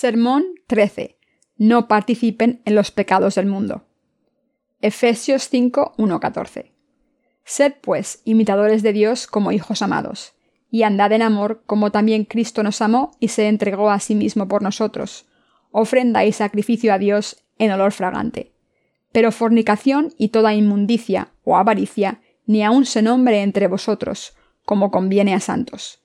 Sermón 13. No participen en los pecados del mundo. Efesios 5, 1, 14. Sed, pues, imitadores de Dios como hijos amados, y andad en amor como también Cristo nos amó y se entregó a sí mismo por nosotros, ofrenda y sacrificio a Dios en olor fragante. Pero fornicación y toda inmundicia o avaricia ni aun se nombre entre vosotros, como conviene a santos.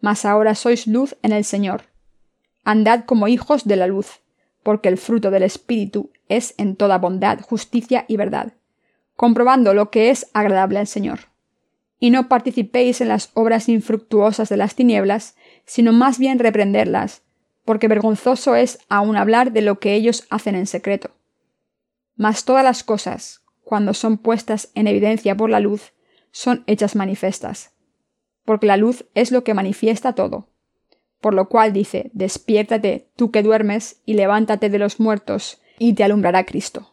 mas ahora sois luz en el Señor. Andad como hijos de la luz, porque el fruto del Espíritu es en toda bondad, justicia y verdad, comprobando lo que es agradable al Señor. Y no participéis en las obras infructuosas de las tinieblas, sino más bien reprenderlas, porque vergonzoso es aun hablar de lo que ellos hacen en secreto. Mas todas las cosas, cuando son puestas en evidencia por la luz, son hechas manifestas, porque la luz es lo que manifiesta todo. Por lo cual dice, despiértate tú que duermes, y levántate de los muertos, y te alumbrará Cristo.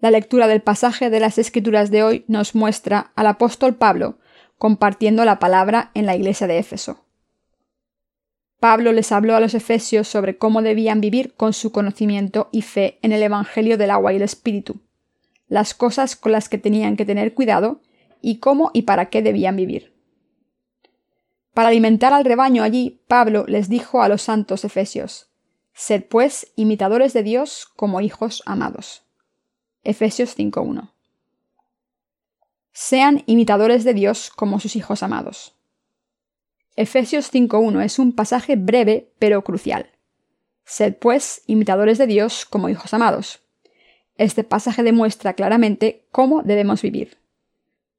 La lectura del pasaje de las Escrituras de hoy nos muestra al apóstol Pablo compartiendo la palabra en la iglesia de Éfeso. Pablo les habló a los efesios sobre cómo debían vivir con su conocimiento y fe en el Evangelio del agua y el Espíritu, las cosas con las que tenían que tener cuidado y cómo y para qué debían vivir. Para alimentar al rebaño allí, Pablo les dijo a los santos efesios, Sed pues imitadores de Dios como hijos amados. Efesios 5.1. Sean imitadores de Dios como sus hijos amados. Efesios 5.1 es un pasaje breve pero crucial. Sed pues imitadores de Dios como hijos amados. Este pasaje demuestra claramente cómo debemos vivir.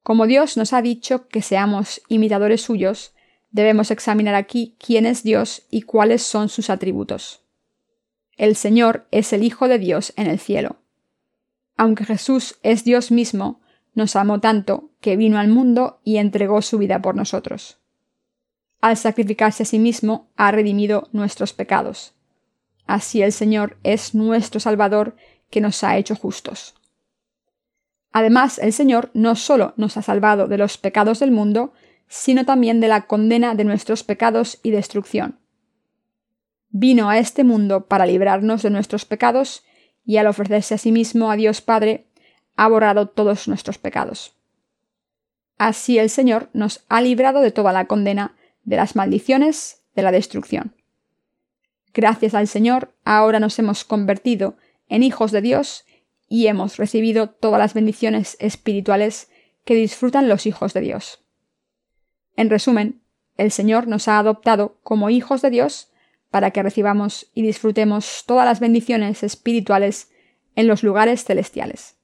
Como Dios nos ha dicho que seamos imitadores suyos, debemos examinar aquí quién es Dios y cuáles son sus atributos. El Señor es el Hijo de Dios en el cielo. Aunque Jesús es Dios mismo, nos amó tanto que vino al mundo y entregó su vida por nosotros. Al sacrificarse a sí mismo, ha redimido nuestros pecados. Así el Señor es nuestro Salvador que nos ha hecho justos. Además, el Señor no solo nos ha salvado de los pecados del mundo, sino también de la condena de nuestros pecados y destrucción. Vino a este mundo para librarnos de nuestros pecados y al ofrecerse a sí mismo a Dios Padre, ha borrado todos nuestros pecados. Así el Señor nos ha librado de toda la condena, de las maldiciones, de la destrucción. Gracias al Señor, ahora nos hemos convertido en hijos de Dios y hemos recibido todas las bendiciones espirituales que disfrutan los hijos de Dios. En resumen, el Señor nos ha adoptado como hijos de Dios para que recibamos y disfrutemos todas las bendiciones espirituales en los lugares celestiales.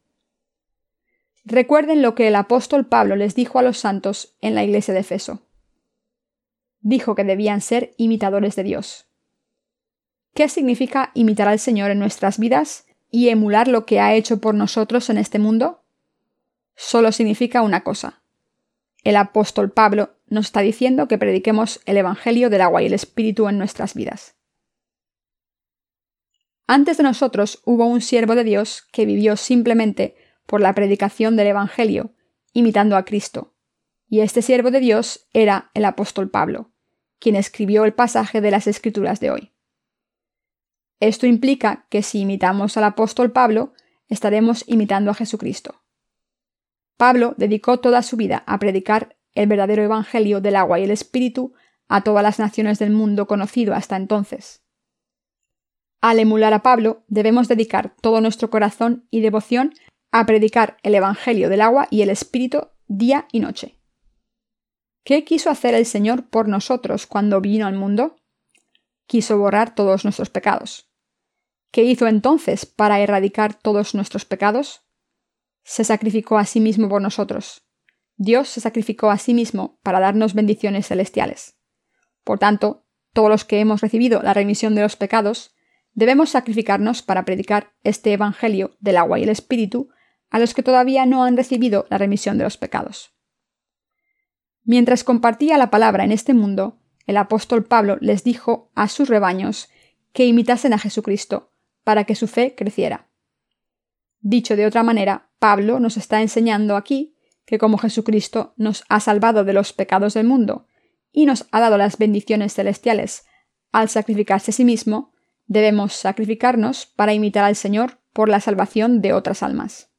Recuerden lo que el apóstol Pablo les dijo a los santos en la iglesia de Efeso. Dijo que debían ser imitadores de Dios. ¿Qué significa imitar al Señor en nuestras vidas y emular lo que ha hecho por nosotros en este mundo? Solo significa una cosa. El apóstol Pablo nos está diciendo que prediquemos el Evangelio del agua y el Espíritu en nuestras vidas. Antes de nosotros hubo un siervo de Dios que vivió simplemente por la predicación del Evangelio, imitando a Cristo, y este siervo de Dios era el apóstol Pablo, quien escribió el pasaje de las Escrituras de hoy. Esto implica que si imitamos al apóstol Pablo, estaremos imitando a Jesucristo. Pablo dedicó toda su vida a predicar el verdadero Evangelio del agua y el Espíritu a todas las naciones del mundo conocido hasta entonces. Al emular a Pablo, debemos dedicar todo nuestro corazón y devoción a predicar el Evangelio del agua y el Espíritu día y noche. ¿Qué quiso hacer el Señor por nosotros cuando vino al mundo? Quiso borrar todos nuestros pecados. ¿Qué hizo entonces para erradicar todos nuestros pecados? Se sacrificó a sí mismo por nosotros. Dios se sacrificó a sí mismo para darnos bendiciones celestiales. Por tanto, todos los que hemos recibido la remisión de los pecados, debemos sacrificarnos para predicar este Evangelio del agua y el Espíritu a los que todavía no han recibido la remisión de los pecados. Mientras compartía la palabra en este mundo, el apóstol Pablo les dijo a sus rebaños que imitasen a Jesucristo para que su fe creciera. Dicho de otra manera, Pablo nos está enseñando aquí que como Jesucristo nos ha salvado de los pecados del mundo y nos ha dado las bendiciones celestiales al sacrificarse a sí mismo, debemos sacrificarnos para imitar al Señor por la salvación de otras almas.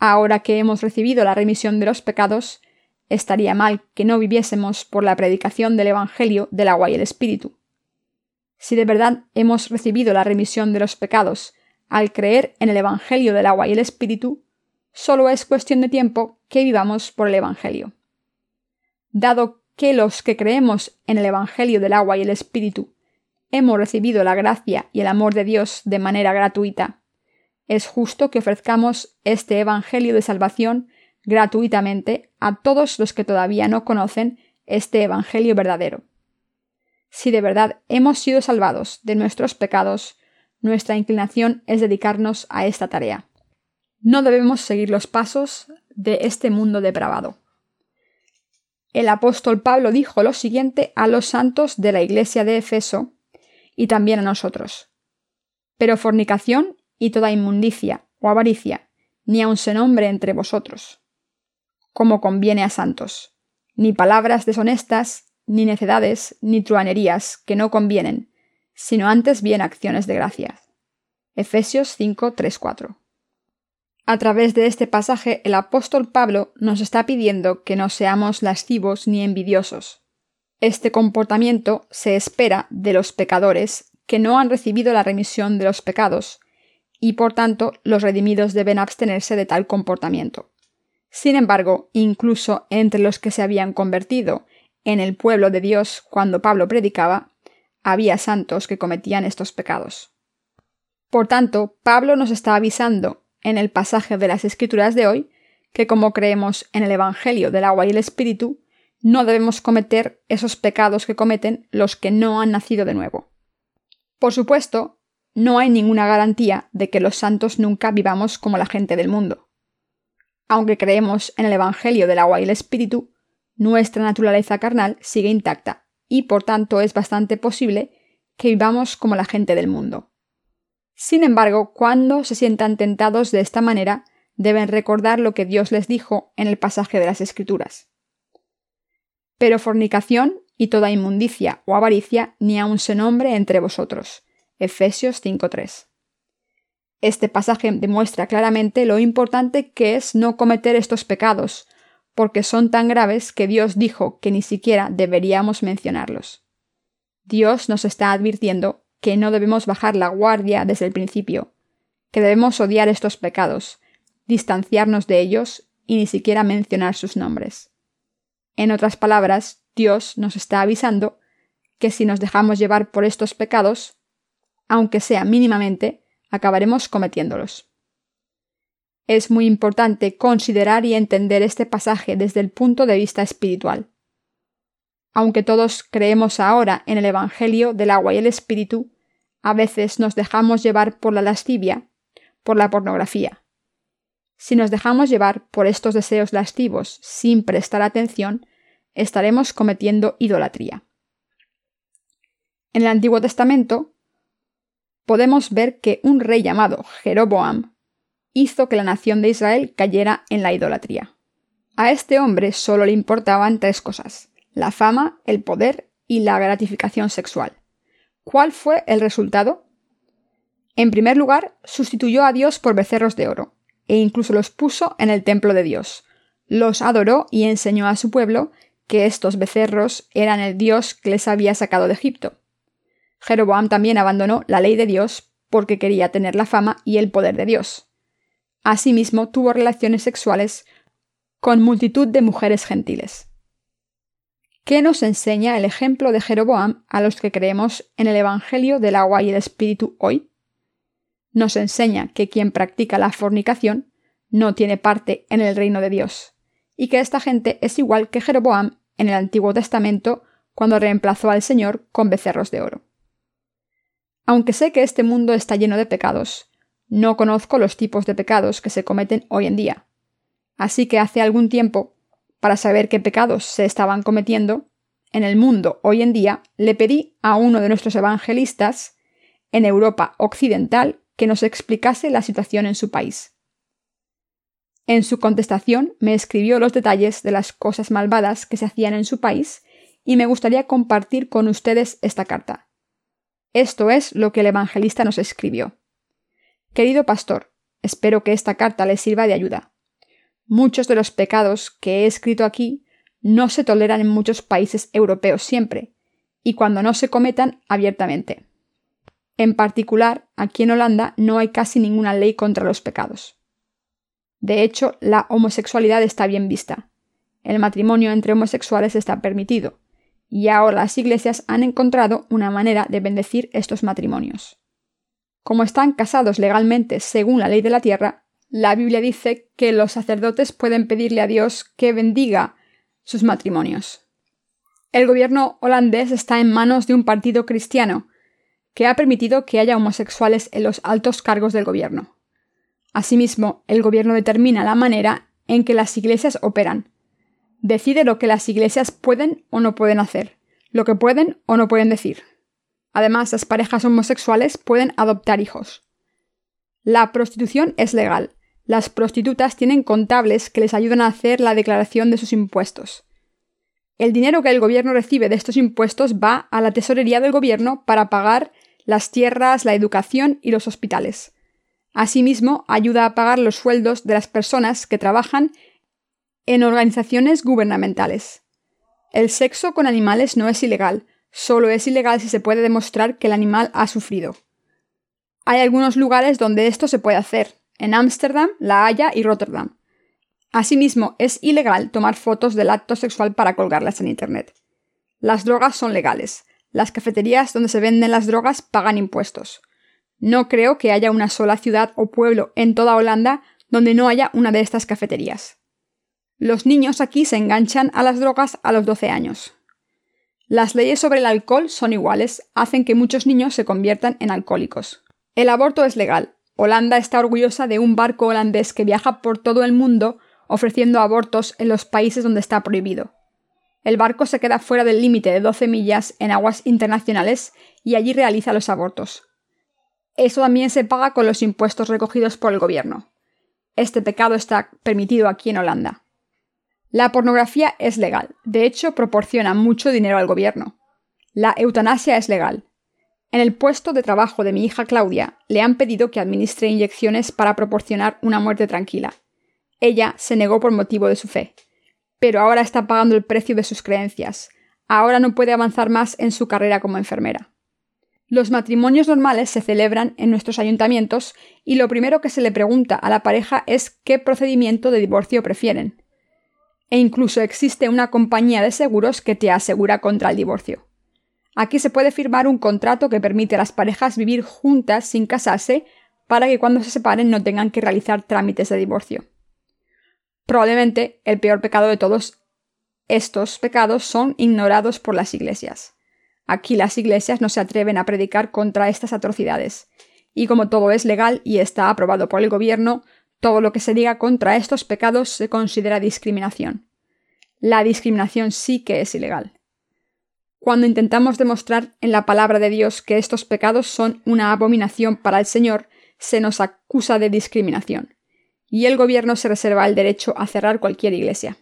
Ahora que hemos recibido la remisión de los pecados, estaría mal que no viviésemos por la predicación del Evangelio del agua y el Espíritu. Si de verdad hemos recibido la remisión de los pecados al creer en el Evangelio del agua y el Espíritu, solo es cuestión de tiempo que vivamos por el Evangelio. Dado que los que creemos en el Evangelio del agua y el Espíritu hemos recibido la gracia y el amor de Dios de manera gratuita, es justo que ofrezcamos este Evangelio de salvación gratuitamente a todos los que todavía no conocen este Evangelio verdadero. Si de verdad hemos sido salvados de nuestros pecados, nuestra inclinación es dedicarnos a esta tarea. No debemos seguir los pasos de este mundo depravado. El apóstol Pablo dijo lo siguiente a los santos de la iglesia de Efeso y también a nosotros. Pero fornicación y toda inmundicia o avaricia, ni aun se nombre entre vosotros, como conviene a santos, ni palabras deshonestas, ni necedades, ni truanerías que no convienen, sino antes bien acciones de gracia. Efesios 5, 3, 4. A través de este pasaje, el apóstol Pablo nos está pidiendo que no seamos lascivos ni envidiosos. Este comportamiento se espera de los pecadores que no han recibido la remisión de los pecados, y por tanto los redimidos deben abstenerse de tal comportamiento. Sin embargo, incluso entre los que se habían convertido en el pueblo de Dios cuando Pablo predicaba, había santos que cometían estos pecados. Por tanto, Pablo nos está avisando en el pasaje de las Escrituras de hoy que como creemos en el Evangelio del agua y el Espíritu, no debemos cometer esos pecados que cometen los que no han nacido de nuevo. Por supuesto, no hay ninguna garantía de que los santos nunca vivamos como la gente del mundo. Aunque creemos en el Evangelio del agua y el Espíritu, nuestra naturaleza carnal sigue intacta y por tanto es bastante posible que vivamos como la gente del mundo. Sin embargo, cuando se sientan tentados de esta manera, deben recordar lo que Dios les dijo en el pasaje de las Escrituras. Pero fornicación y toda inmundicia o avaricia ni aun se nombre entre vosotros. Efesios 5.3. Este pasaje demuestra claramente lo importante que es no cometer estos pecados, porque son tan graves que Dios dijo que ni siquiera deberíamos mencionarlos. Dios nos está advirtiendo que no debemos bajar la guardia desde el principio, que debemos odiar estos pecados, distanciarnos de ellos y ni siquiera mencionar sus nombres. En otras palabras, Dios nos está avisando que si nos dejamos llevar por estos pecados, aunque sea mínimamente, acabaremos cometiéndolos. Es muy importante considerar y entender este pasaje desde el punto de vista espiritual. Aunque todos creemos ahora en el Evangelio del agua y el Espíritu, a veces nos dejamos llevar por la lascivia, por la pornografía. Si nos dejamos llevar por estos deseos lascivos sin prestar atención, estaremos cometiendo idolatría. En el Antiguo Testamento podemos ver que un rey llamado Jeroboam hizo que la nación de Israel cayera en la idolatría. A este hombre solo le importaban tres cosas, la fama, el poder y la gratificación sexual. ¿Cuál fue el resultado? En primer lugar, sustituyó a Dios por becerros de oro, e incluso los puso en el templo de Dios. Los adoró y enseñó a su pueblo que estos becerros eran el Dios que les había sacado de Egipto. Jeroboam también abandonó la ley de Dios porque quería tener la fama y el poder de Dios. Asimismo, tuvo relaciones sexuales con multitud de mujeres gentiles. ¿Qué nos enseña el ejemplo de Jeroboam a los que creemos en el Evangelio del agua y el Espíritu hoy? Nos enseña que quien practica la fornicación no tiene parte en el reino de Dios, y que esta gente es igual que Jeroboam en el Antiguo Testamento cuando reemplazó al Señor con becerros de oro. Aunque sé que este mundo está lleno de pecados, no conozco los tipos de pecados que se cometen hoy en día. Así que hace algún tiempo, para saber qué pecados se estaban cometiendo en el mundo hoy en día, le pedí a uno de nuestros evangelistas en Europa Occidental que nos explicase la situación en su país. En su contestación me escribió los detalles de las cosas malvadas que se hacían en su país y me gustaría compartir con ustedes esta carta. Esto es lo que el evangelista nos escribió. Querido pastor, espero que esta carta le sirva de ayuda. Muchos de los pecados que he escrito aquí no se toleran en muchos países europeos siempre, y cuando no se cometan abiertamente. En particular, aquí en Holanda no hay casi ninguna ley contra los pecados. De hecho, la homosexualidad está bien vista. El matrimonio entre homosexuales está permitido, y ahora las iglesias han encontrado una manera de bendecir estos matrimonios. Como están casados legalmente según la ley de la tierra, la Biblia dice que los sacerdotes pueden pedirle a Dios que bendiga sus matrimonios. El gobierno holandés está en manos de un partido cristiano, que ha permitido que haya homosexuales en los altos cargos del gobierno. Asimismo, el gobierno determina la manera en que las iglesias operan. Decide lo que las iglesias pueden o no pueden hacer, lo que pueden o no pueden decir. Además, las parejas homosexuales pueden adoptar hijos. La prostitución es legal. Las prostitutas tienen contables que les ayudan a hacer la declaración de sus impuestos. El dinero que el gobierno recibe de estos impuestos va a la tesorería del gobierno para pagar las tierras, la educación y los hospitales. Asimismo, ayuda a pagar los sueldos de las personas que trabajan en organizaciones gubernamentales. El sexo con animales no es ilegal, solo es ilegal si se puede demostrar que el animal ha sufrido. Hay algunos lugares donde esto se puede hacer, en Ámsterdam, La Haya y Rotterdam. Asimismo, es ilegal tomar fotos del acto sexual para colgarlas en Internet. Las drogas son legales, las cafeterías donde se venden las drogas pagan impuestos. No creo que haya una sola ciudad o pueblo en toda Holanda donde no haya una de estas cafeterías. Los niños aquí se enganchan a las drogas a los 12 años. Las leyes sobre el alcohol son iguales, hacen que muchos niños se conviertan en alcohólicos. El aborto es legal. Holanda está orgullosa de un barco holandés que viaja por todo el mundo ofreciendo abortos en los países donde está prohibido. El barco se queda fuera del límite de 12 millas en aguas internacionales y allí realiza los abortos. Eso también se paga con los impuestos recogidos por el gobierno. Este pecado está permitido aquí en Holanda. La pornografía es legal, de hecho proporciona mucho dinero al gobierno. La eutanasia es legal. En el puesto de trabajo de mi hija Claudia le han pedido que administre inyecciones para proporcionar una muerte tranquila. Ella se negó por motivo de su fe pero ahora está pagando el precio de sus creencias. Ahora no puede avanzar más en su carrera como enfermera. Los matrimonios normales se celebran en nuestros ayuntamientos y lo primero que se le pregunta a la pareja es qué procedimiento de divorcio prefieren. E incluso existe una compañía de seguros que te asegura contra el divorcio. Aquí se puede firmar un contrato que permite a las parejas vivir juntas sin casarse para que cuando se separen no tengan que realizar trámites de divorcio. Probablemente el peor pecado de todos estos pecados son ignorados por las iglesias. Aquí las iglesias no se atreven a predicar contra estas atrocidades. Y como todo es legal y está aprobado por el gobierno, todo lo que se diga contra estos pecados se considera discriminación. La discriminación sí que es ilegal. Cuando intentamos demostrar en la palabra de Dios que estos pecados son una abominación para el Señor, se nos acusa de discriminación y el gobierno se reserva el derecho a cerrar cualquier iglesia.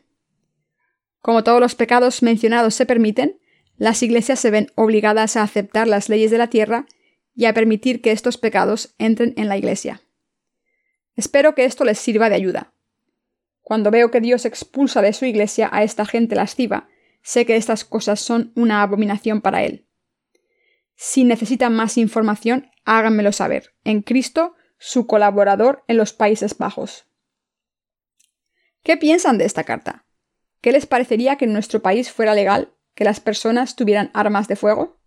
Como todos los pecados mencionados se permiten, las iglesias se ven obligadas a aceptar las leyes de la tierra y a permitir que estos pecados entren en la iglesia. Espero que esto les sirva de ayuda. Cuando veo que Dios expulsa de su iglesia a esta gente lasciva, sé que estas cosas son una abominación para Él. Si necesitan más información, háganmelo saber. En Cristo su colaborador en los Países Bajos. ¿Qué piensan de esta carta? ¿Qué les parecería que en nuestro país fuera legal que las personas tuvieran armas de fuego?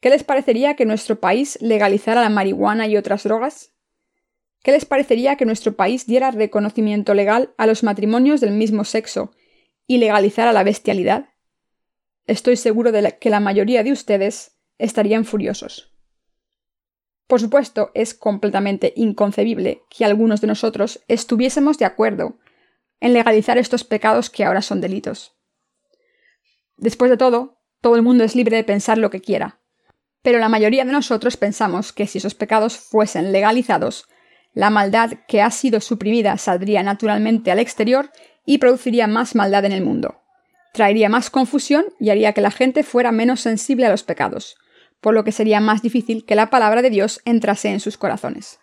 ¿Qué les parecería que nuestro país legalizara la marihuana y otras drogas? ¿Qué les parecería que nuestro país diera reconocimiento legal a los matrimonios del mismo sexo y legalizara la bestialidad? Estoy seguro de que la mayoría de ustedes estarían furiosos. Por supuesto, es completamente inconcebible que algunos de nosotros estuviésemos de acuerdo en legalizar estos pecados que ahora son delitos. Después de todo, todo el mundo es libre de pensar lo que quiera, pero la mayoría de nosotros pensamos que si esos pecados fuesen legalizados, la maldad que ha sido suprimida saldría naturalmente al exterior y produciría más maldad en el mundo. Traería más confusión y haría que la gente fuera menos sensible a los pecados, por lo que sería más difícil que la palabra de Dios entrase en sus corazones.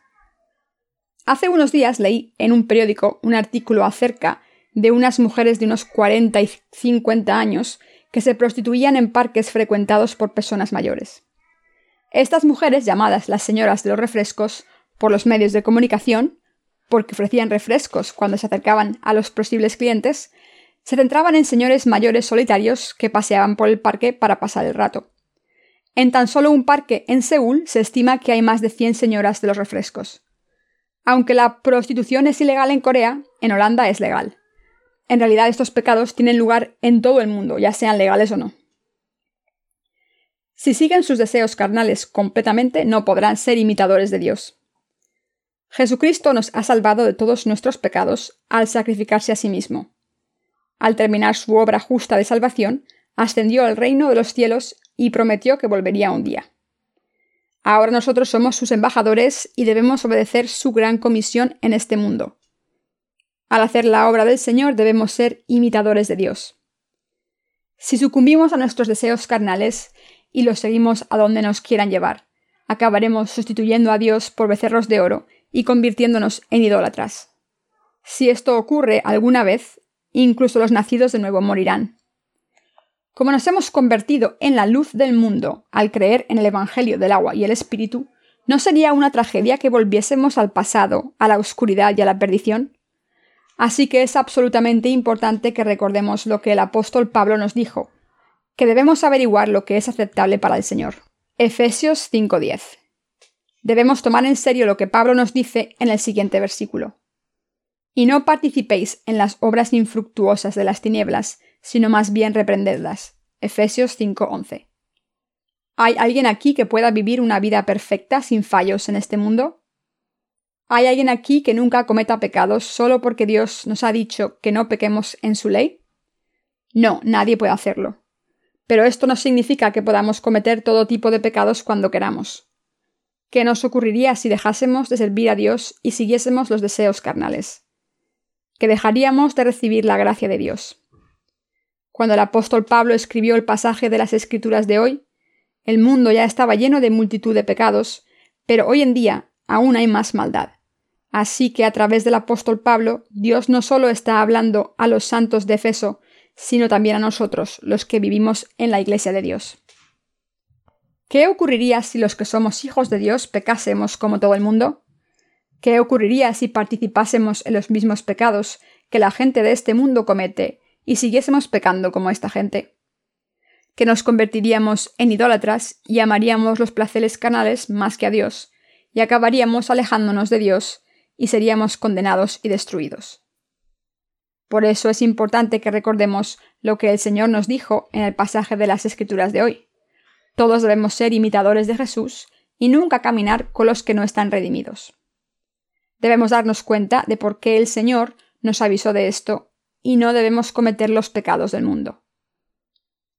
Hace unos días leí en un periódico un artículo acerca de unas mujeres de unos 40 y 50 años que se prostituían en parques frecuentados por personas mayores. Estas mujeres, llamadas las señoras de los refrescos por los medios de comunicación, porque ofrecían refrescos cuando se acercaban a los posibles clientes, se centraban en señores mayores solitarios que paseaban por el parque para pasar el rato. En tan solo un parque en Seúl se estima que hay más de 100 señoras de los refrescos. Aunque la prostitución es ilegal en Corea, en Holanda es legal. En realidad estos pecados tienen lugar en todo el mundo, ya sean legales o no. Si siguen sus deseos carnales completamente, no podrán ser imitadores de Dios. Jesucristo nos ha salvado de todos nuestros pecados al sacrificarse a sí mismo. Al terminar su obra justa de salvación, ascendió al reino de los cielos y prometió que volvería un día. Ahora nosotros somos sus embajadores y debemos obedecer su gran comisión en este mundo. Al hacer la obra del Señor debemos ser imitadores de Dios. Si sucumbimos a nuestros deseos carnales y los seguimos a donde nos quieran llevar, acabaremos sustituyendo a Dios por becerros de oro y convirtiéndonos en idólatras. Si esto ocurre alguna vez, incluso los nacidos de nuevo morirán. Como nos hemos convertido en la luz del mundo al creer en el Evangelio del agua y el Espíritu, ¿no sería una tragedia que volviésemos al pasado, a la oscuridad y a la perdición? Así que es absolutamente importante que recordemos lo que el apóstol Pablo nos dijo, que debemos averiguar lo que es aceptable para el Señor. Efesios 5:10. Debemos tomar en serio lo que Pablo nos dice en el siguiente versículo. Y no participéis en las obras infructuosas de las tinieblas, sino más bien reprendedlas. Efesios 5:11. ¿Hay alguien aquí que pueda vivir una vida perfecta sin fallos en este mundo? ¿Hay alguien aquí que nunca cometa pecados solo porque Dios nos ha dicho que no pequemos en su ley? No, nadie puede hacerlo. Pero esto no significa que podamos cometer todo tipo de pecados cuando queramos. ¿Qué nos ocurriría si dejásemos de servir a Dios y siguiésemos los deseos carnales? Que dejaríamos de recibir la gracia de Dios. Cuando el apóstol Pablo escribió el pasaje de las Escrituras de hoy, el mundo ya estaba lleno de multitud de pecados, pero hoy en día aún hay más maldad. Así que a través del apóstol Pablo, Dios no solo está hablando a los santos de Efeso, sino también a nosotros, los que vivimos en la Iglesia de Dios. ¿Qué ocurriría si los que somos hijos de Dios pecásemos como todo el mundo? ¿Qué ocurriría si participásemos en los mismos pecados que la gente de este mundo comete y siguiésemos pecando como esta gente? Que nos convertiríamos en idólatras y amaríamos los placeres canales más que a Dios, y acabaríamos alejándonos de Dios y seríamos condenados y destruidos. Por eso es importante que recordemos lo que el Señor nos dijo en el pasaje de las Escrituras de hoy. Todos debemos ser imitadores de Jesús y nunca caminar con los que no están redimidos. Debemos darnos cuenta de por qué el Señor nos avisó de esto y no debemos cometer los pecados del mundo.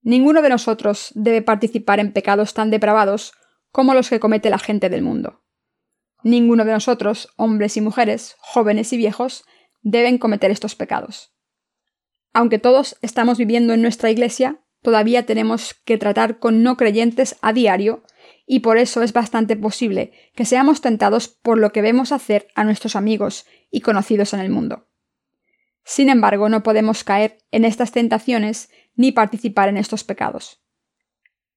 Ninguno de nosotros debe participar en pecados tan depravados como los que comete la gente del mundo. Ninguno de nosotros, hombres y mujeres, jóvenes y viejos, deben cometer estos pecados. Aunque todos estamos viviendo en nuestra iglesia, todavía tenemos que tratar con no creyentes a diario y por eso es bastante posible que seamos tentados por lo que vemos hacer a nuestros amigos y conocidos en el mundo. Sin embargo, no podemos caer en estas tentaciones ni participar en estos pecados.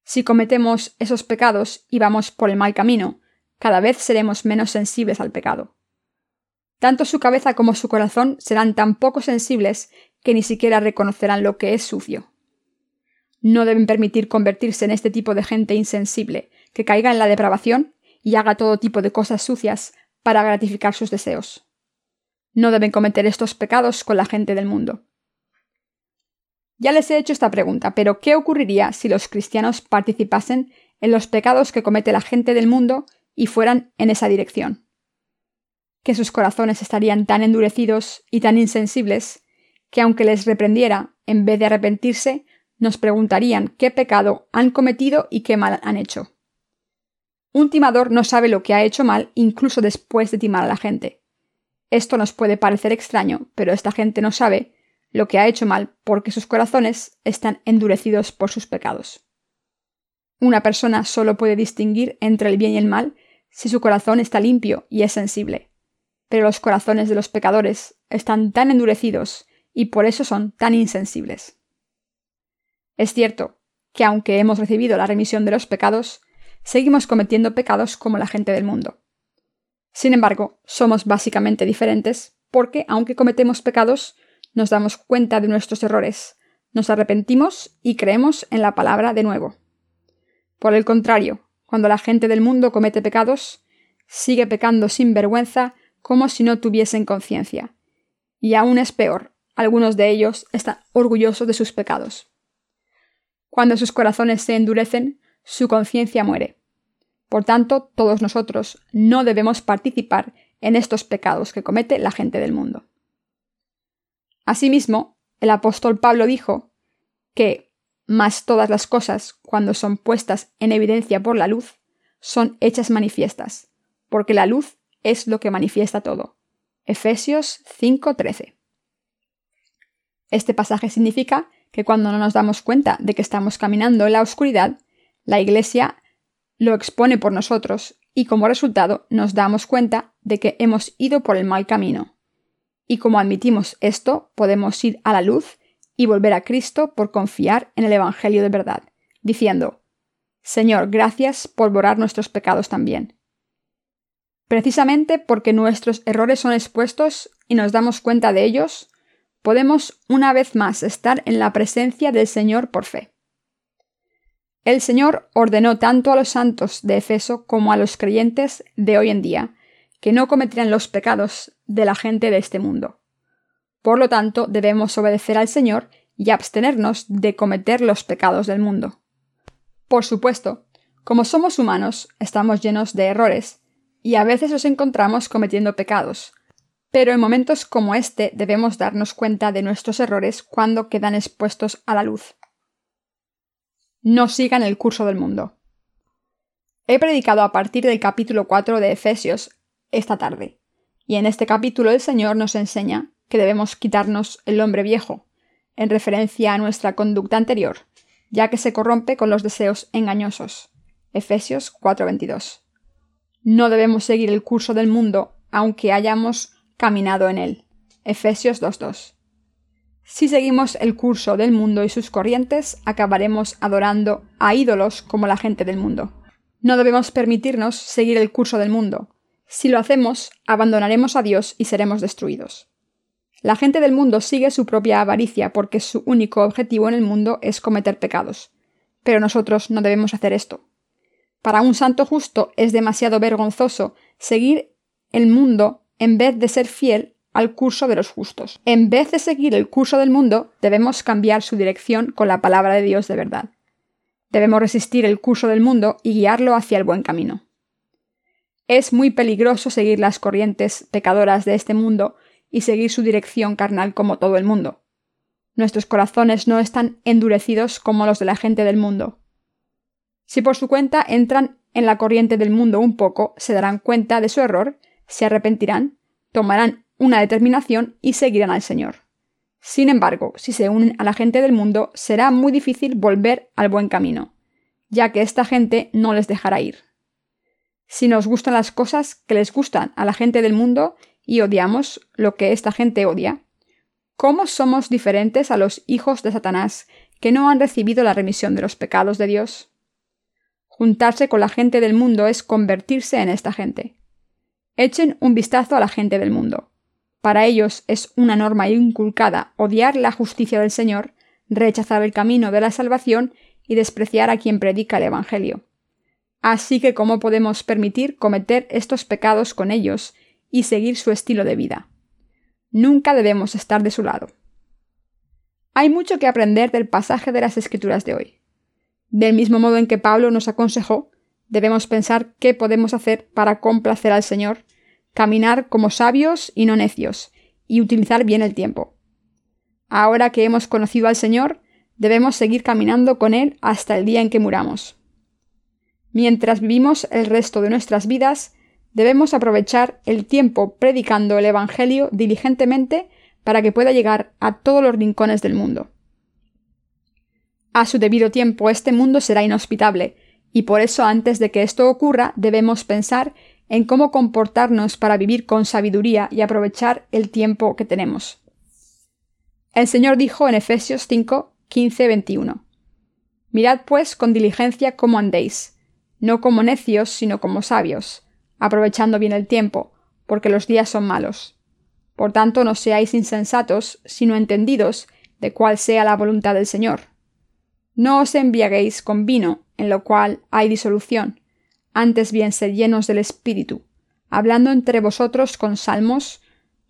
Si cometemos esos pecados y vamos por el mal camino, cada vez seremos menos sensibles al pecado. Tanto su cabeza como su corazón serán tan poco sensibles que ni siquiera reconocerán lo que es sucio. No deben permitir convertirse en este tipo de gente insensible, que caiga en la depravación y haga todo tipo de cosas sucias para gratificar sus deseos. No deben cometer estos pecados con la gente del mundo. Ya les he hecho esta pregunta, pero ¿qué ocurriría si los cristianos participasen en los pecados que comete la gente del mundo y fueran en esa dirección. Que sus corazones estarían tan endurecidos y tan insensibles que aunque les reprendiera, en vez de arrepentirse, nos preguntarían qué pecado han cometido y qué mal han hecho. Un timador no sabe lo que ha hecho mal incluso después de timar a la gente. Esto nos puede parecer extraño, pero esta gente no sabe lo que ha hecho mal porque sus corazones están endurecidos por sus pecados. Una persona solo puede distinguir entre el bien y el mal si su corazón está limpio y es sensible. Pero los corazones de los pecadores están tan endurecidos y por eso son tan insensibles. Es cierto que aunque hemos recibido la remisión de los pecados, seguimos cometiendo pecados como la gente del mundo. Sin embargo, somos básicamente diferentes porque, aunque cometemos pecados, nos damos cuenta de nuestros errores, nos arrepentimos y creemos en la palabra de nuevo. Por el contrario, cuando la gente del mundo comete pecados, sigue pecando sin vergüenza como si no tuviesen conciencia. Y aún es peor, algunos de ellos están orgullosos de sus pecados. Cuando sus corazones se endurecen, su conciencia muere. Por tanto, todos nosotros no debemos participar en estos pecados que comete la gente del mundo. Asimismo, el apóstol Pablo dijo que, más todas las cosas, cuando son puestas en evidencia por la luz, son hechas manifiestas, porque la luz es lo que manifiesta todo. Efesios 5:13. Este pasaje significa que cuando no nos damos cuenta de que estamos caminando en la oscuridad, la Iglesia lo expone por nosotros y como resultado nos damos cuenta de que hemos ido por el mal camino. Y como admitimos esto, podemos ir a la luz y volver a Cristo por confiar en el Evangelio de verdad, diciendo, Señor, gracias por borrar nuestros pecados también. Precisamente porque nuestros errores son expuestos y nos damos cuenta de ellos, podemos una vez más estar en la presencia del Señor por fe. El Señor ordenó tanto a los santos de Efeso como a los creyentes de hoy en día que no cometieran los pecados de la gente de este mundo. Por lo tanto, debemos obedecer al Señor y abstenernos de cometer los pecados del mundo. Por supuesto, como somos humanos, estamos llenos de errores, y a veces nos encontramos cometiendo pecados, pero en momentos como este debemos darnos cuenta de nuestros errores cuando quedan expuestos a la luz no sigan el curso del mundo. He predicado a partir del capítulo 4 de Efesios esta tarde, y en este capítulo el Señor nos enseña que debemos quitarnos el hombre viejo, en referencia a nuestra conducta anterior, ya que se corrompe con los deseos engañosos. Efesios 4:22. No debemos seguir el curso del mundo, aunque hayamos caminado en él. Efesios 2:2. Si seguimos el curso del mundo y sus corrientes, acabaremos adorando a ídolos como la gente del mundo. No debemos permitirnos seguir el curso del mundo. Si lo hacemos, abandonaremos a Dios y seremos destruidos. La gente del mundo sigue su propia avaricia porque su único objetivo en el mundo es cometer pecados. Pero nosotros no debemos hacer esto. Para un santo justo es demasiado vergonzoso seguir el mundo en vez de ser fiel al curso de los justos. En vez de seguir el curso del mundo, debemos cambiar su dirección con la palabra de Dios de verdad. Debemos resistir el curso del mundo y guiarlo hacia el buen camino. Es muy peligroso seguir las corrientes pecadoras de este mundo y seguir su dirección carnal como todo el mundo. Nuestros corazones no están endurecidos como los de la gente del mundo. Si por su cuenta entran en la corriente del mundo un poco, se darán cuenta de su error, se arrepentirán, tomarán una determinación y seguirán al Señor. Sin embargo, si se unen a la gente del mundo, será muy difícil volver al buen camino, ya que esta gente no les dejará ir. Si nos gustan las cosas que les gustan a la gente del mundo y odiamos lo que esta gente odia, ¿cómo somos diferentes a los hijos de Satanás que no han recibido la remisión de los pecados de Dios? Juntarse con la gente del mundo es convertirse en esta gente. Echen un vistazo a la gente del mundo. Para ellos es una norma inculcada odiar la justicia del Señor, rechazar el camino de la salvación y despreciar a quien predica el Evangelio. Así que ¿cómo podemos permitir cometer estos pecados con ellos y seguir su estilo de vida? Nunca debemos estar de su lado. Hay mucho que aprender del pasaje de las Escrituras de hoy. Del mismo modo en que Pablo nos aconsejó, debemos pensar qué podemos hacer para complacer al Señor, caminar como sabios y no necios, y utilizar bien el tiempo. Ahora que hemos conocido al Señor, debemos seguir caminando con Él hasta el día en que muramos. Mientras vivimos el resto de nuestras vidas, debemos aprovechar el tiempo predicando el Evangelio diligentemente para que pueda llegar a todos los rincones del mundo. A su debido tiempo este mundo será inhospitable, y por eso antes de que esto ocurra debemos pensar en cómo comportarnos para vivir con sabiduría y aprovechar el tiempo que tenemos. El Señor dijo en Efesios 5, 15, 21. Mirad pues con diligencia cómo andéis, no como necios, sino como sabios, aprovechando bien el tiempo, porque los días son malos. Por tanto, no seáis insensatos, sino entendidos de cuál sea la voluntad del Señor. No os embriaguéis con vino, en lo cual hay disolución, antes bien sed llenos del Espíritu, hablando entre vosotros con salmos,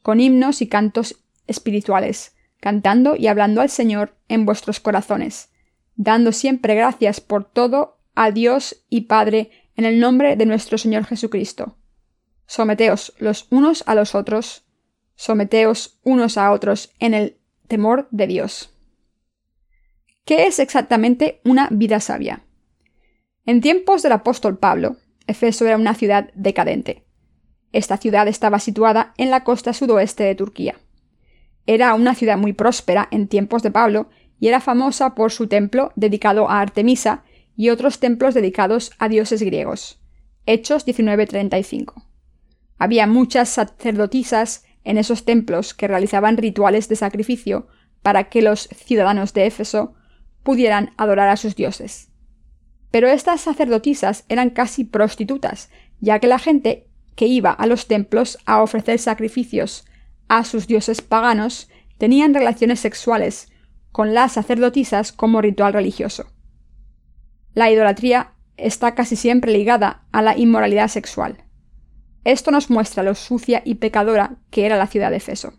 con himnos y cantos espirituales, cantando y hablando al Señor en vuestros corazones, dando siempre gracias por todo a Dios y Padre en el nombre de nuestro Señor Jesucristo. Someteos los unos a los otros, someteos unos a otros en el temor de Dios. ¿Qué es exactamente una vida sabia? En tiempos del apóstol Pablo, Efeso era una ciudad decadente. Esta ciudad estaba situada en la costa sudoeste de Turquía. Era una ciudad muy próspera en tiempos de Pablo y era famosa por su templo dedicado a Artemisa y otros templos dedicados a dioses griegos. Hechos 19:35. Había muchas sacerdotisas en esos templos que realizaban rituales de sacrificio para que los ciudadanos de Éfeso pudieran adorar a sus dioses. Pero estas sacerdotisas eran casi prostitutas, ya que la gente que iba a los templos a ofrecer sacrificios a sus dioses paganos tenían relaciones sexuales con las sacerdotisas como ritual religioso. La idolatría está casi siempre ligada a la inmoralidad sexual. Esto nos muestra lo sucia y pecadora que era la ciudad de Efeso.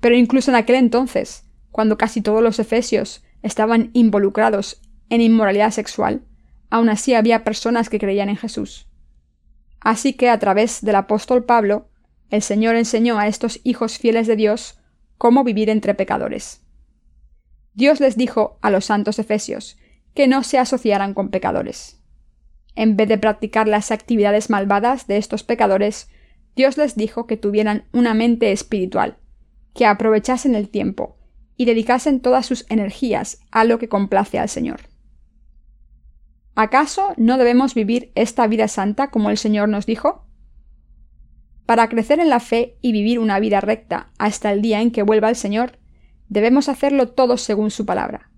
Pero incluso en aquel entonces, cuando casi todos los efesios estaban involucrados en inmoralidad sexual, aún así había personas que creían en Jesús. Así que a través del apóstol Pablo, el Señor enseñó a estos hijos fieles de Dios cómo vivir entre pecadores. Dios les dijo a los santos efesios que no se asociaran con pecadores. En vez de practicar las actividades malvadas de estos pecadores, Dios les dijo que tuvieran una mente espiritual, que aprovechasen el tiempo y dedicasen todas sus energías a lo que complace al Señor. ¿Acaso no debemos vivir esta vida santa como el Señor nos dijo? Para crecer en la fe y vivir una vida recta hasta el día en que vuelva el Señor, debemos hacerlo todo según su palabra.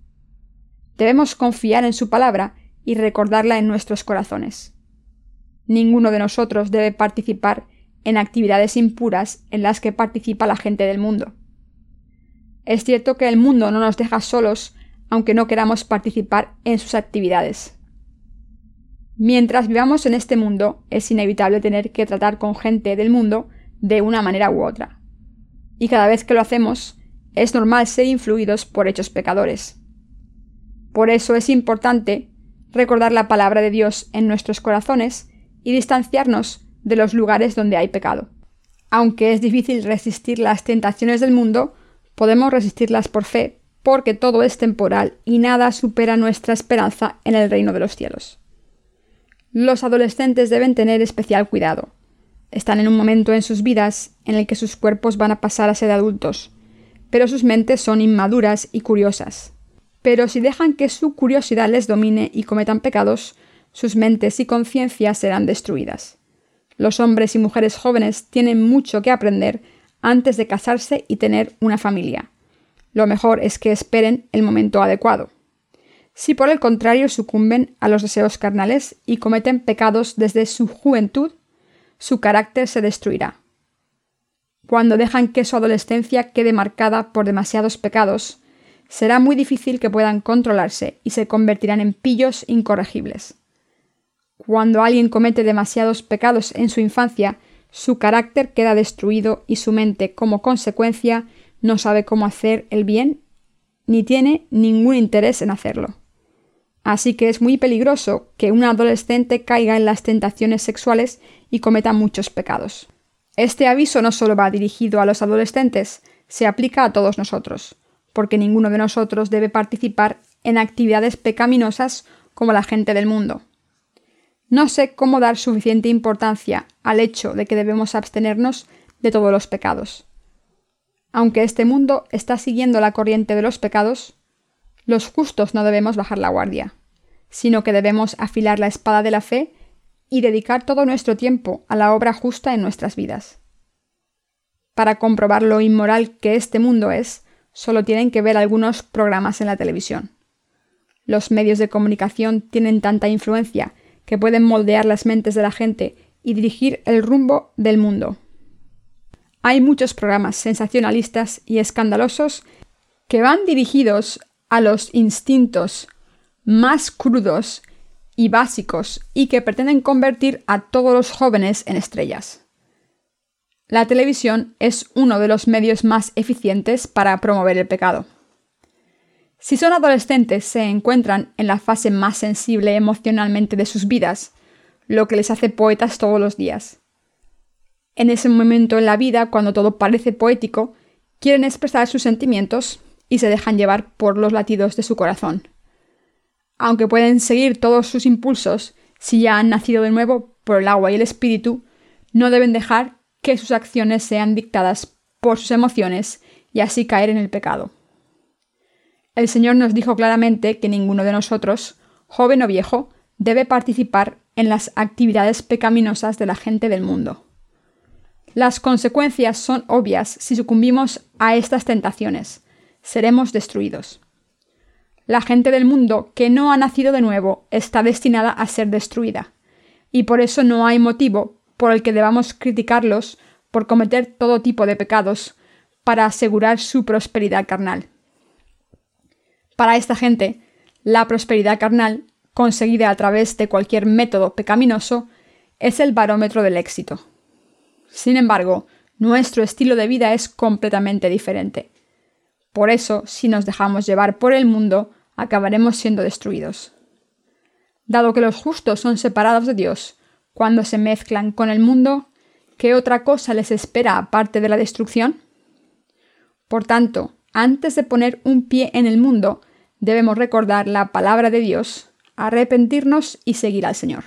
Debemos confiar en su palabra y recordarla en nuestros corazones. Ninguno de nosotros debe participar en actividades impuras en las que participa la gente del mundo. Es cierto que el mundo no nos deja solos aunque no queramos participar en sus actividades. Mientras vivamos en este mundo, es inevitable tener que tratar con gente del mundo de una manera u otra. Y cada vez que lo hacemos, es normal ser influidos por hechos pecadores. Por eso es importante recordar la palabra de Dios en nuestros corazones y distanciarnos de los lugares donde hay pecado. Aunque es difícil resistir las tentaciones del mundo, Podemos resistirlas por fe, porque todo es temporal y nada supera nuestra esperanza en el reino de los cielos. Los adolescentes deben tener especial cuidado. Están en un momento en sus vidas en el que sus cuerpos van a pasar a ser adultos, pero sus mentes son inmaduras y curiosas. Pero si dejan que su curiosidad les domine y cometan pecados, sus mentes y conciencias serán destruidas. Los hombres y mujeres jóvenes tienen mucho que aprender antes de casarse y tener una familia. Lo mejor es que esperen el momento adecuado. Si por el contrario sucumben a los deseos carnales y cometen pecados desde su juventud, su carácter se destruirá. Cuando dejan que su adolescencia quede marcada por demasiados pecados, será muy difícil que puedan controlarse y se convertirán en pillos incorregibles. Cuando alguien comete demasiados pecados en su infancia, su carácter queda destruido y su mente, como consecuencia, no sabe cómo hacer el bien ni tiene ningún interés en hacerlo. Así que es muy peligroso que un adolescente caiga en las tentaciones sexuales y cometa muchos pecados. Este aviso no solo va dirigido a los adolescentes, se aplica a todos nosotros, porque ninguno de nosotros debe participar en actividades pecaminosas como la gente del mundo. No sé cómo dar suficiente importancia al hecho de que debemos abstenernos de todos los pecados. Aunque este mundo está siguiendo la corriente de los pecados, los justos no debemos bajar la guardia, sino que debemos afilar la espada de la fe y dedicar todo nuestro tiempo a la obra justa en nuestras vidas. Para comprobar lo inmoral que este mundo es, solo tienen que ver algunos programas en la televisión. Los medios de comunicación tienen tanta influencia que pueden moldear las mentes de la gente y dirigir el rumbo del mundo. Hay muchos programas sensacionalistas y escandalosos que van dirigidos a los instintos más crudos y básicos y que pretenden convertir a todos los jóvenes en estrellas. La televisión es uno de los medios más eficientes para promover el pecado. Si son adolescentes, se encuentran en la fase más sensible emocionalmente de sus vidas, lo que les hace poetas todos los días. En ese momento en la vida, cuando todo parece poético, quieren expresar sus sentimientos y se dejan llevar por los latidos de su corazón. Aunque pueden seguir todos sus impulsos, si ya han nacido de nuevo por el agua y el espíritu, no deben dejar que sus acciones sean dictadas por sus emociones y así caer en el pecado. El Señor nos dijo claramente que ninguno de nosotros, joven o viejo, debe participar en las actividades pecaminosas de la gente del mundo. Las consecuencias son obvias si sucumbimos a estas tentaciones seremos destruidos. La gente del mundo que no ha nacido de nuevo está destinada a ser destruida, y por eso no hay motivo por el que debamos criticarlos por cometer todo tipo de pecados para asegurar su prosperidad carnal. Para esta gente, la prosperidad carnal, conseguida a través de cualquier método pecaminoso, es el barómetro del éxito. Sin embargo, nuestro estilo de vida es completamente diferente. Por eso, si nos dejamos llevar por el mundo, acabaremos siendo destruidos. Dado que los justos son separados de Dios, cuando se mezclan con el mundo, ¿qué otra cosa les espera aparte de la destrucción? Por tanto, antes de poner un pie en el mundo, debemos recordar la palabra de Dios, arrepentirnos y seguir al Señor.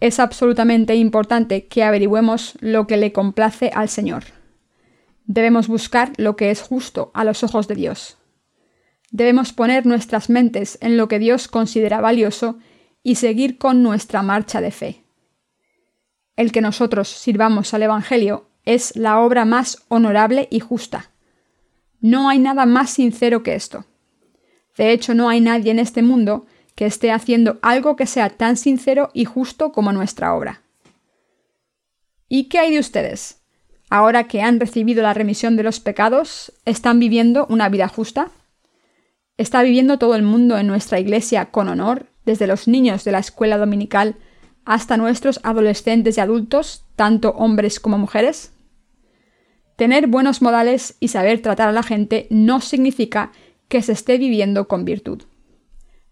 Es absolutamente importante que averigüemos lo que le complace al Señor. Debemos buscar lo que es justo a los ojos de Dios. Debemos poner nuestras mentes en lo que Dios considera valioso y seguir con nuestra marcha de fe. El que nosotros sirvamos al Evangelio es la obra más honorable y justa. No hay nada más sincero que esto. De hecho, no hay nadie en este mundo que esté haciendo algo que sea tan sincero y justo como nuestra obra. ¿Y qué hay de ustedes? Ahora que han recibido la remisión de los pecados, están viviendo una vida justa? ¿Está viviendo todo el mundo en nuestra iglesia con honor, desde los niños de la escuela dominical hasta nuestros adolescentes y adultos, tanto hombres como mujeres? Tener buenos modales y saber tratar a la gente no significa que se esté viviendo con virtud.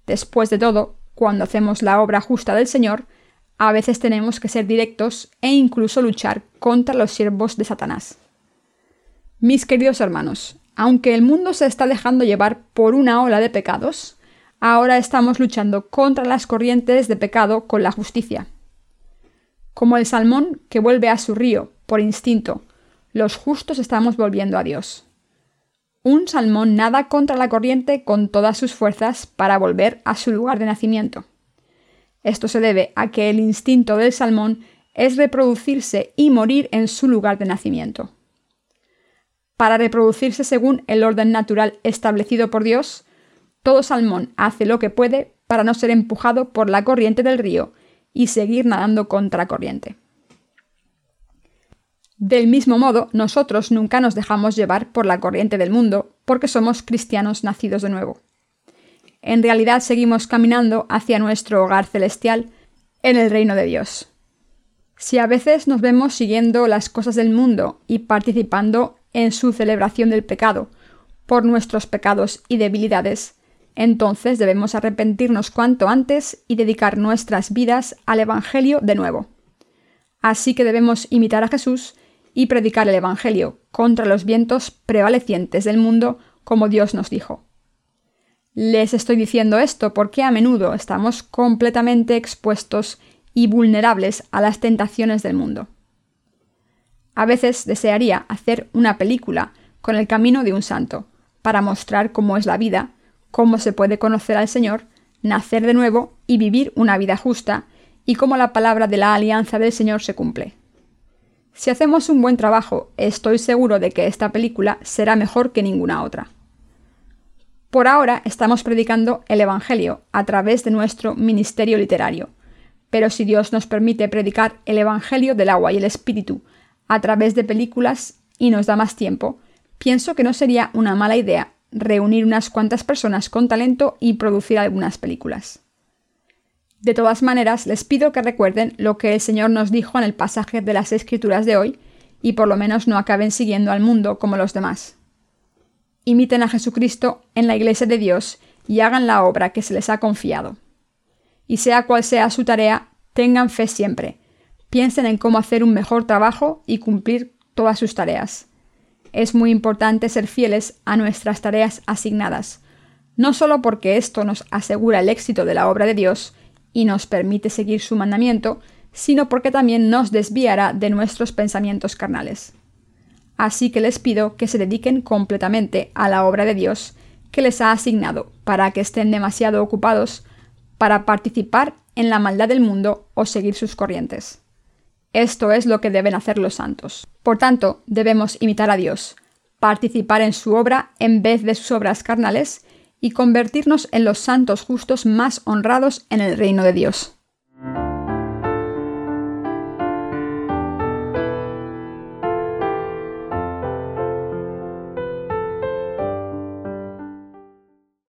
Después de todo, cuando hacemos la obra justa del Señor, a veces tenemos que ser directos e incluso luchar contra los siervos de Satanás. Mis queridos hermanos, aunque el mundo se está dejando llevar por una ola de pecados, ahora estamos luchando contra las corrientes de pecado con la justicia. Como el salmón que vuelve a su río por instinto, los justos estamos volviendo a Dios. Un salmón nada contra la corriente con todas sus fuerzas para volver a su lugar de nacimiento. Esto se debe a que el instinto del salmón es reproducirse y morir en su lugar de nacimiento. Para reproducirse según el orden natural establecido por Dios, todo salmón hace lo que puede para no ser empujado por la corriente del río y seguir nadando contra corriente. Del mismo modo, nosotros nunca nos dejamos llevar por la corriente del mundo, porque somos cristianos nacidos de nuevo en realidad seguimos caminando hacia nuestro hogar celestial en el reino de Dios. Si a veces nos vemos siguiendo las cosas del mundo y participando en su celebración del pecado por nuestros pecados y debilidades, entonces debemos arrepentirnos cuanto antes y dedicar nuestras vidas al Evangelio de nuevo. Así que debemos imitar a Jesús y predicar el Evangelio contra los vientos prevalecientes del mundo como Dios nos dijo. Les estoy diciendo esto porque a menudo estamos completamente expuestos y vulnerables a las tentaciones del mundo. A veces desearía hacer una película con el camino de un santo, para mostrar cómo es la vida, cómo se puede conocer al Señor, nacer de nuevo y vivir una vida justa, y cómo la palabra de la alianza del Señor se cumple. Si hacemos un buen trabajo, estoy seguro de que esta película será mejor que ninguna otra. Por ahora estamos predicando el Evangelio a través de nuestro ministerio literario, pero si Dios nos permite predicar el Evangelio del agua y el Espíritu a través de películas y nos da más tiempo, pienso que no sería una mala idea reunir unas cuantas personas con talento y producir algunas películas. De todas maneras, les pido que recuerden lo que el Señor nos dijo en el pasaje de las Escrituras de hoy y por lo menos no acaben siguiendo al mundo como los demás. Imiten a Jesucristo en la Iglesia de Dios y hagan la obra que se les ha confiado. Y sea cual sea su tarea, tengan fe siempre. Piensen en cómo hacer un mejor trabajo y cumplir todas sus tareas es muy importante ser fieles a nuestras tareas asignadas, no solo porque esto nos asegura el éxito de la obra de Dios y nos permite seguir su mandamiento, sino porque también nos desviará de nuestros pensamientos carnales. Así que les pido que se dediquen completamente a la obra de Dios que les ha asignado para que estén demasiado ocupados para participar en la maldad del mundo o seguir sus corrientes. Esto es lo que deben hacer los santos. Por tanto, debemos imitar a Dios, participar en su obra en vez de sus obras carnales y convertirnos en los santos justos más honrados en el reino de Dios.